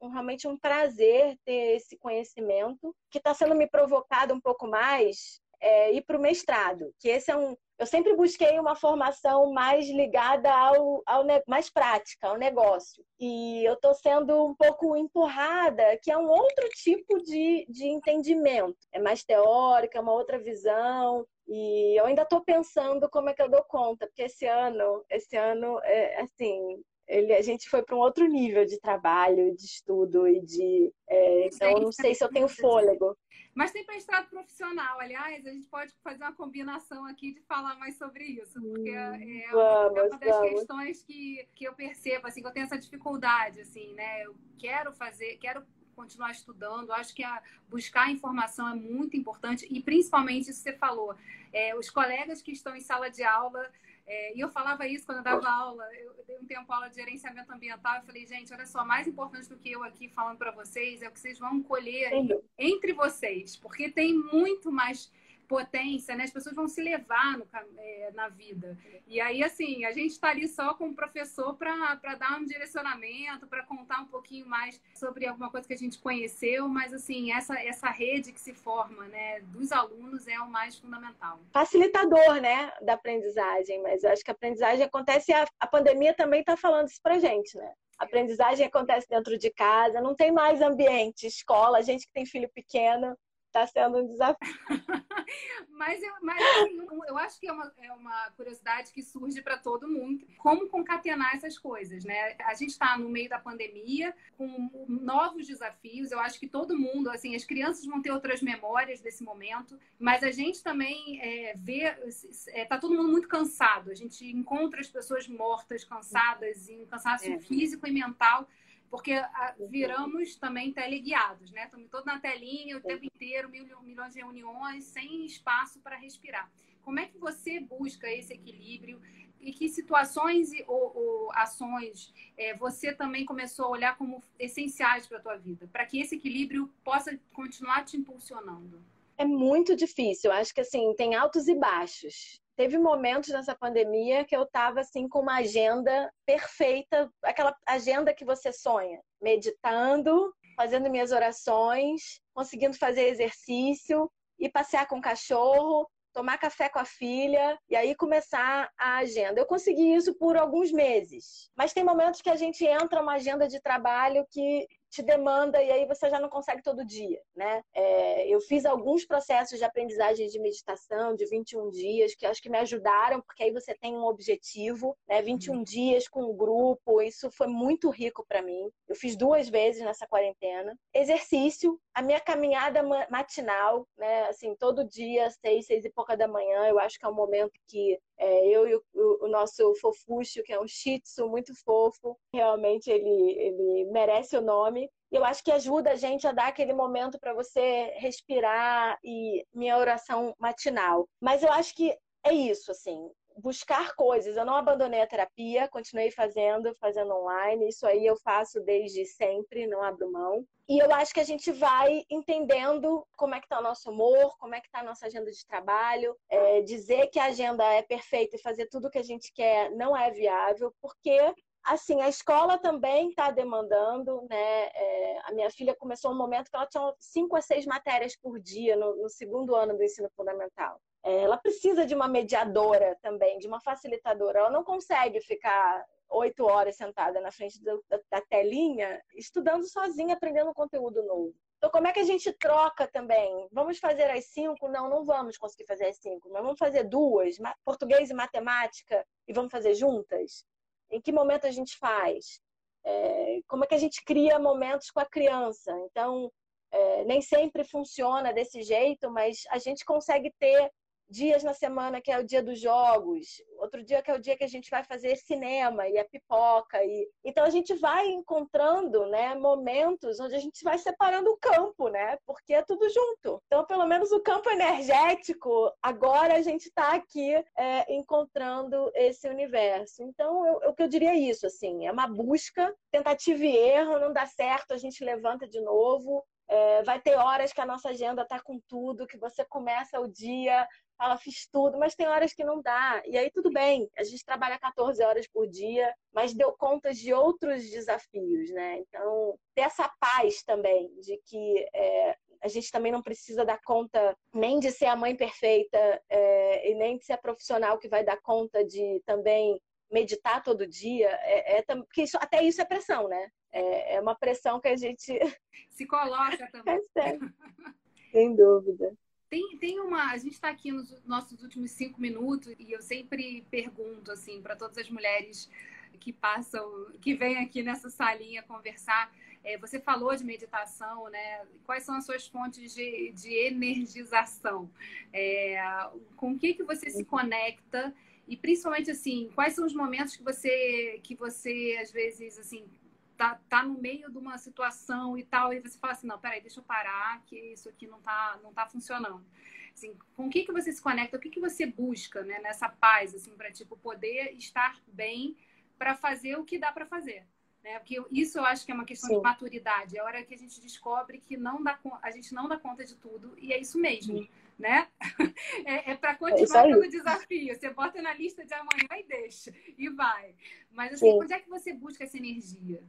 B: um, realmente um prazer ter esse conhecimento que está sendo me provocado um pouco mais é, ir para o mestrado, que esse é um. Eu sempre busquei uma formação mais ligada ao, ao mais prática, ao negócio. E eu estou sendo um pouco empurrada, que é um outro tipo de, de entendimento. É mais teórica, é uma outra visão. E eu ainda estou pensando como é que eu dou conta, porque esse ano, esse ano, é, assim, ele, a gente foi para um outro nível de trabalho, de estudo e de. É, então, eu não sei se eu tenho fôlego.
A: Mas tem mestrado profissional, aliás, a gente pode fazer uma combinação aqui de falar mais sobre isso, porque é, é vamos, uma das vamos. questões que, que eu percebo, assim, que eu tenho essa dificuldade, assim, né? Eu quero fazer, quero continuar estudando, acho que a, buscar informação é muito importante, e principalmente isso que você falou, é, os colegas que estão em sala de aula é, e eu falava isso quando eu dava aula. Eu dei um tempo aula de gerenciamento ambiental. Eu falei, gente, olha só, mais importante do que eu aqui falando para vocês é o que vocês vão colher entre vocês, porque tem muito mais potência, né? As pessoas vão se levar no, é, na vida. E aí, assim, a gente está ali só com o professor para dar um direcionamento, para contar um pouquinho mais sobre alguma coisa que a gente conheceu, mas, assim, essa, essa rede que se forma, né, dos alunos é o mais fundamental.
B: Facilitador, né, da aprendizagem, mas eu acho que a aprendizagem acontece, a, a pandemia também está falando isso para gente, né? A aprendizagem acontece dentro de casa, não tem mais ambiente, escola, gente que tem filho pequeno, Está sendo um desafio. [LAUGHS]
A: mas eu, mas assim, eu acho que é uma, é uma curiosidade que surge para todo mundo. Como concatenar essas coisas, né? A gente está no meio da pandemia, com novos desafios. Eu acho que todo mundo, assim, as crianças vão ter outras memórias desse momento, mas a gente também é, vê, é, tá todo mundo muito cansado. A gente encontra as pessoas mortas, cansadas, em cansaço é. físico e mental porque ah, viramos também teleguiados, né? Estamos todos na telinha o tempo inteiro, mil, milhões de reuniões, sem espaço para respirar. Como é que você busca esse equilíbrio e que situações ou, ou ações é, você também começou a olhar como essenciais para a tua vida, para que esse equilíbrio possa continuar te impulsionando?
B: É muito difícil. Acho que assim tem altos e baixos teve momentos nessa pandemia que eu estava assim com uma agenda perfeita, aquela agenda que você sonha, meditando, fazendo minhas orações, conseguindo fazer exercício e passear com o cachorro, tomar café com a filha e aí começar a agenda. Eu consegui isso por alguns meses, mas tem momentos que a gente entra numa agenda de trabalho que te demanda e aí você já não consegue todo dia, né? É, eu fiz alguns processos de aprendizagem de meditação de 21 dias que acho que me ajudaram, porque aí você tem um objetivo, né? 21 uhum. dias com um grupo, isso foi muito rico para mim. Eu fiz duas vezes nessa quarentena. Exercício, a minha caminhada matinal, né? Assim, todo dia, seis, seis e pouca da manhã, eu acho que é um momento que é, eu e o, o, nosso fofuxo, que é um shih tzu muito fofo, realmente ele, ele merece o nome. Eu acho que ajuda a gente a dar aquele momento para você respirar e minha oração matinal. Mas eu acho que é isso, assim, buscar coisas. Eu não abandonei a terapia, continuei fazendo, fazendo online. Isso aí eu faço desde sempre, não abro mão. E eu acho que a gente vai entendendo como é que está o nosso humor, como é que está a nossa agenda de trabalho. É, dizer que a agenda é perfeita e fazer tudo o que a gente quer não é viável, porque assim, a escola também está demandando, né? É, a minha filha começou um momento que ela tinha cinco a seis matérias por dia no, no segundo ano do ensino fundamental. É, ela precisa de uma mediadora também, de uma facilitadora. Ela não consegue ficar oito horas sentada na frente do, da, da, telinha, estudando sozinha, aprendendo conteúdo novo. Então, como é que a gente troca também? Vamos fazer as cinco? Não, não vamos conseguir fazer as cinco, mas vamos fazer duas, português e matemática, e vamos fazer juntas? Em que momento a gente faz? É, como é que a gente cria momentos com a criança? Então, é, nem sempre funciona desse jeito, mas a gente consegue ter dias na semana que é o dia dos jogos, outro dia que é o dia que a gente vai fazer cinema e a pipoca e então a gente vai encontrando, né, momentos onde a gente vai separando o campo, né, porque é tudo junto. Então pelo menos o campo energético agora a gente está aqui é, encontrando esse universo. Então eu, o que eu diria é isso assim, é uma busca, tentativa e erro, não dá certo, a gente levanta de novo. É, vai ter horas que a nossa agenda está com tudo, que você começa o dia fala, fiz tudo, mas tem horas que não dá. E aí tudo bem, a gente trabalha 14 horas por dia, mas deu conta de outros desafios, né? Então, ter essa paz também, de que é, a gente também não precisa dar conta nem de ser a mãe perfeita é, e nem de ser a profissional que vai dar conta de também meditar todo dia, é, é porque isso, até isso é pressão, né? É, é uma pressão que a gente
A: se coloca [LAUGHS] também.
B: Sem dúvida.
A: Tem, tem uma. A gente está aqui nos nossos últimos cinco minutos e eu sempre pergunto assim para todas as mulheres que passam, que vêm aqui nessa salinha conversar. É, você falou de meditação, né? Quais são as suas fontes de, de energização? É, com o que que você se conecta? E principalmente assim, quais são os momentos que você que você às vezes assim tá, tá no meio de uma situação e tal, e você fala assim, não, peraí, deixa eu parar, que isso aqui não tá, não tá funcionando. Assim, com o que, que você se conecta, o que, que você busca né, nessa paz, assim, para tipo, poder estar bem para fazer o que dá para fazer. Né? Porque isso eu acho que é uma questão Sim. de maturidade. É a hora que a gente descobre que não dá, a gente não dá conta de tudo, e é isso mesmo. Sim. Né? [LAUGHS] É, é para continuar é desafio. Você bota na lista de amanhã e deixa, e vai. Mas assim, Sim. onde é que você busca essa energia?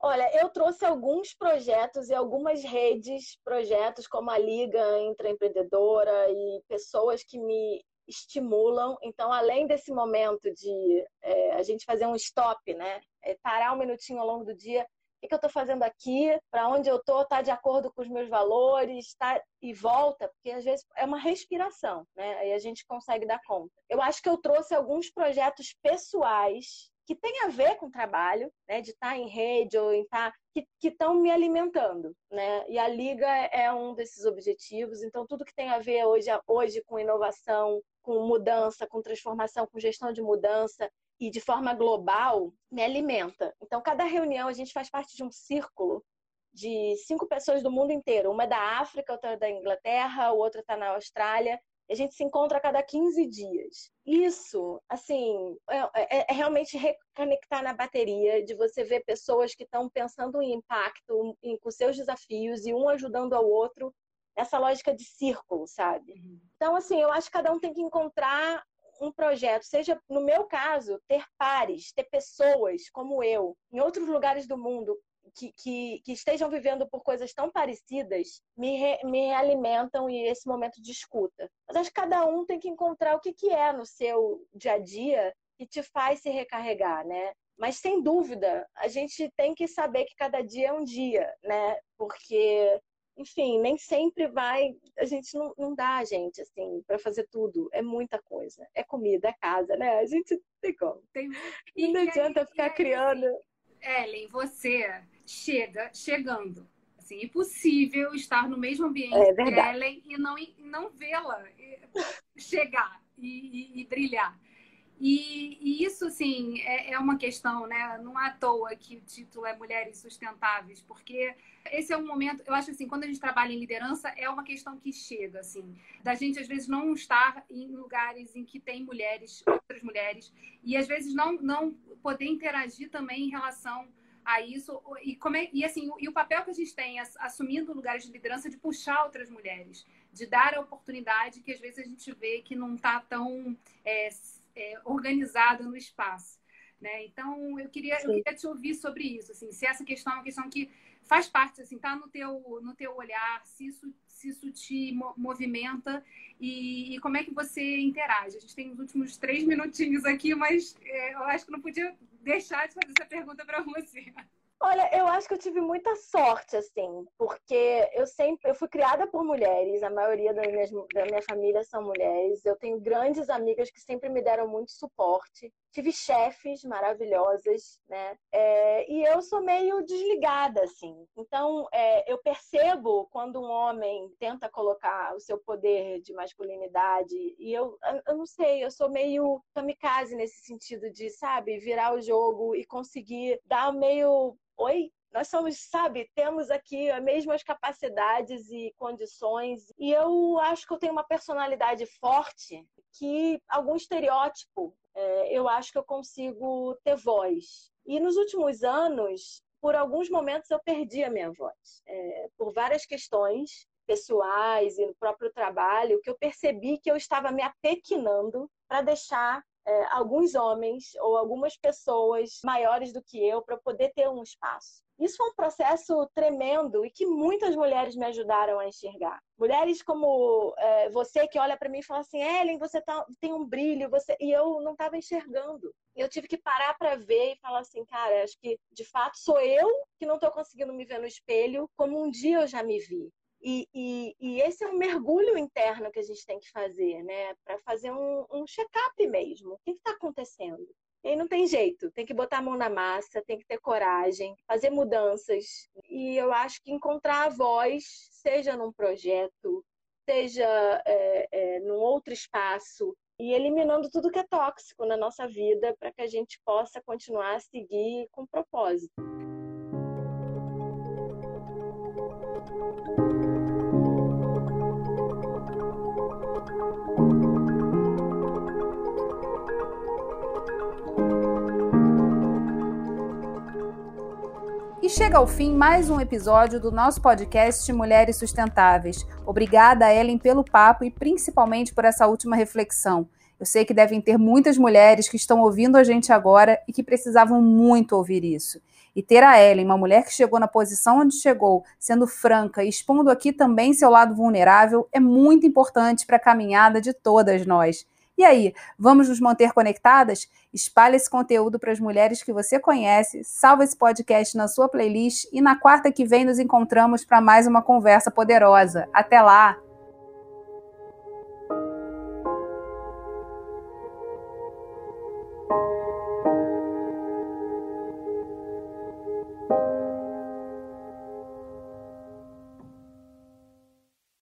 B: Olha, eu trouxe alguns projetos e algumas redes, projetos como a Liga Intraempreendedora e pessoas que me estimulam. Então, além desse momento de é, a gente fazer um stop, né? É, parar um minutinho ao longo do dia, que, que eu estou fazendo aqui, para onde eu estou, está de acordo com os meus valores, tá e volta, porque às vezes é uma respiração, né? Aí a gente consegue dar conta. Eu acho que eu trouxe alguns projetos pessoais que tem a ver com o trabalho, né, de estar tá em rede ou em estar tá, que estão me alimentando, né? E a liga é um desses objetivos. Então tudo que tem a ver hoje hoje com inovação, com mudança, com transformação, com gestão de mudança e de forma global me alimenta. Então cada reunião a gente faz parte de um círculo de cinco pessoas do mundo inteiro. Uma é da África, outra é da Inglaterra, o outro está na Austrália. A gente se encontra a cada 15 dias. Isso, assim, é, é, é, realmente reconectar na bateria, de você ver pessoas que estão pensando em impacto, em, com seus desafios, e um ajudando ao outro, nessa lógica de círculo, sabe? Uhum. Então, assim, eu acho que cada um tem que encontrar um projeto, seja no meu caso, ter pares, ter pessoas como eu, em outros lugares do mundo, que, que, que, estejam vivendo por coisas tão parecidas me, re, me alimentam e esse momento de escuta. Mas acho que cada um tem que encontrar o que, que é no seu dia a dia que te faz se recarregar, né? Mas sem dúvida, a gente tem que saber que cada dia é um dia, né? Porque, enfim, nem sempre vai. A gente não, não dá, gente, assim, para fazer tudo. É muita coisa. É comida, é casa, né? A gente tem como. Tem... E não adianta
A: aí,
B: ficar criando.
A: Ellen, você chega, chegando. Assim, impossível estar no mesmo ambiente é que Ellen e não, não vê-la chegar e, e, e brilhar. E, e, isso, assim, é, é, uma questão, né? Não é à toa que o título é Mulheres Sustentáveis, porque esse é um momento, eu acho assim, quando a gente trabalha em liderança, é uma questão que chega, assim, da gente às vezes não estar em lugares em que tem mulheres, outras mulheres, e às vezes não, não poder interagir também em relação a isso e como é, e assim e o papel que a gente tem assumindo lugares de liderança de puxar outras mulheres de dar a oportunidade que às vezes a gente vê que não está tão é, é, organizada no espaço né então eu queria eu queria te ouvir sobre isso assim se essa questão é uma questão que faz parte assim tá no teu no teu olhar se isso se isso te movimenta e, e, como é que você interage? A gente tem os últimos três minutinhos aqui, mas é, eu acho que não podia deixar de fazer essa pergunta para você.
B: Olha, eu acho que eu tive muita sorte, assim, porque eu sempre eu fui criada por mulheres, a maioria da minha, da minha família são mulheres. Eu tenho grandes amigas que sempre me deram muito suporte. Tive chefes maravilhosas, né? É, e eu sou meio desligada, assim. Então, é, eu percebo quando um homem tenta colocar o seu poder de masculinidade, e eu, eu não sei, eu sou meio kamikaze nesse sentido de, sabe, virar o jogo e conseguir dar meio oi, nós somos, sabe, temos aqui as mesmas capacidades e condições. E eu acho que eu tenho uma personalidade forte que algum estereótipo é, eu acho que eu consigo ter voz. E nos últimos anos, por alguns momentos, eu perdi a minha voz. É, por várias questões pessoais e no próprio trabalho, que eu percebi que eu estava me apequinando para deixar é, alguns homens ou algumas pessoas maiores do que eu para poder ter um espaço. Isso foi um processo tremendo e que muitas mulheres me ajudaram a enxergar. Mulheres como é, você que olha para mim e fala assim, Ellen, você tá, tem um brilho, você e eu não estava enxergando. Eu tive que parar para ver e falar assim, cara, acho que de fato sou eu que não estou conseguindo me ver no espelho como um dia eu já me vi. E, e, e, esse é um mergulho interno que a gente tem que fazer, né? Para fazer um, um check-up mesmo. O que está acontecendo? E não tem jeito, tem que botar a mão na massa, tem que ter coragem, fazer mudanças. E eu acho que encontrar a voz, seja num projeto, seja é, é, num outro espaço, e eliminando tudo que é tóxico na nossa vida para que a gente possa continuar a seguir com propósito.
A: E chega ao fim mais um episódio do nosso podcast Mulheres Sustentáveis. Obrigada, Ellen, pelo papo e principalmente por essa última reflexão. Eu sei que devem ter muitas mulheres que estão ouvindo a gente agora e que precisavam muito ouvir isso. E ter a Ellen, uma mulher que chegou na posição onde chegou, sendo franca e expondo aqui também seu lado vulnerável, é muito importante para a caminhada de todas nós. E aí, vamos nos manter conectadas? Espalhe esse conteúdo para as mulheres que você conhece, salva esse podcast na sua playlist e na quarta que vem nos encontramos para mais uma conversa poderosa. Até lá!